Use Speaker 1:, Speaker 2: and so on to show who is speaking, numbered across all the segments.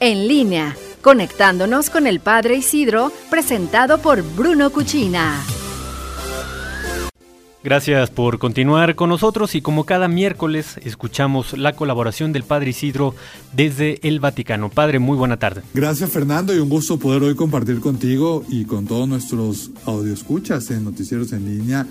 Speaker 1: en línea, conectándonos con el Padre Isidro, presentado por Bruno Cuchina.
Speaker 2: Gracias por continuar con nosotros y como cada miércoles escuchamos la colaboración del Padre Isidro desde el Vaticano. Padre, muy buena tarde.
Speaker 3: Gracias Fernando y un gusto poder hoy compartir contigo y con todos nuestros escuchas en Noticieros en Línea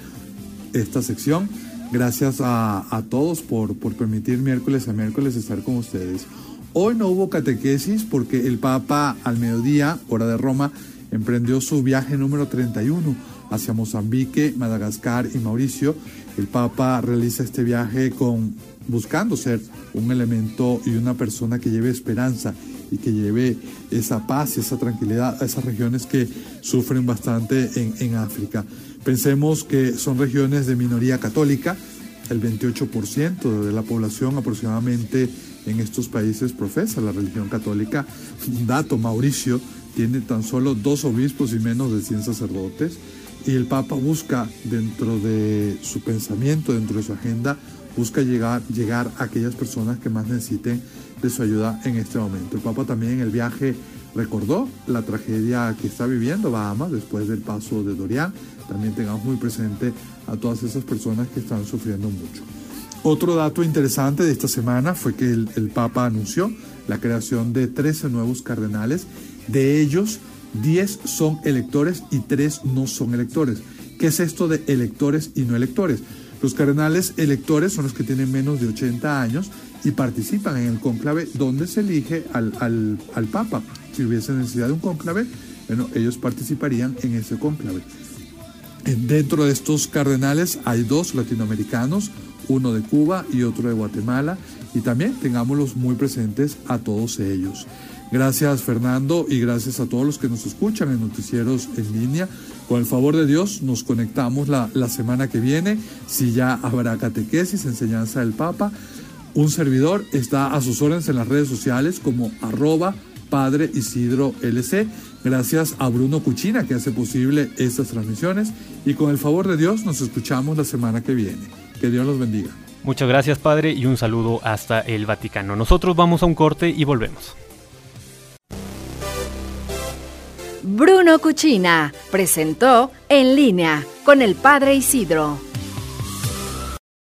Speaker 3: esta sección. Gracias a, todos por, por permitir miércoles a miércoles estar con ustedes. Hoy no hubo catequesis porque el Papa al mediodía, hora de Roma, emprendió su viaje número 31 hacia Mozambique, Madagascar y Mauricio. El Papa realiza este viaje con buscando ser un elemento y una persona que lleve esperanza y que lleve esa paz y esa tranquilidad a esas regiones que sufren bastante en, en África. Pensemos que son regiones de minoría católica, el 28% de la población aproximadamente en estos países profesa la religión católica. Un dato, Mauricio tiene tan solo dos obispos y menos de 100 sacerdotes. Y el Papa busca dentro de su pensamiento, dentro de su agenda, busca llegar, llegar a aquellas personas que más necesiten de su ayuda en este momento. El Papa también en el viaje recordó la tragedia que está viviendo Bahamas después del paso de Dorian. También tengamos muy presente a todas esas personas que están sufriendo mucho. Otro dato interesante de esta semana fue que el, Papa anunció la creación de 13 nuevos cardenales. De ellos, 10 son electores y 3 no son electores. ¿Qué es esto de electores y no electores? Los cardenales electores son los que tienen menos de 80 años y participan en el cónclave donde se elige al, al, Papa. Si hubiese necesidad de un cónclave, bueno, ellos participarían en ese cónclave. Dentro de estos cardenales hay dos latinoamericanos, uno de Cuba y otro de Guatemala, y también tengámoslos muy presentes a todos ellos. Gracias Fernando y gracias a todos los que nos escuchan en noticieros en línea. Con el favor de Dios nos conectamos la, la semana que viene, si ya habrá catequesis, enseñanza del Papa. Un servidor está a sus órdenes en las redes sociales como arroba Padre Isidro LC. Gracias a Bruno Cuchina que hace posible estas transmisiones y con el favor de Dios nos escuchamos la semana que viene. Que Dios los bendiga.
Speaker 2: Muchas gracias Padre y un saludo hasta el Vaticano. Nosotros vamos a un corte y volvemos.
Speaker 1: Bruno Cuchina presentó En línea con el Padre Isidro.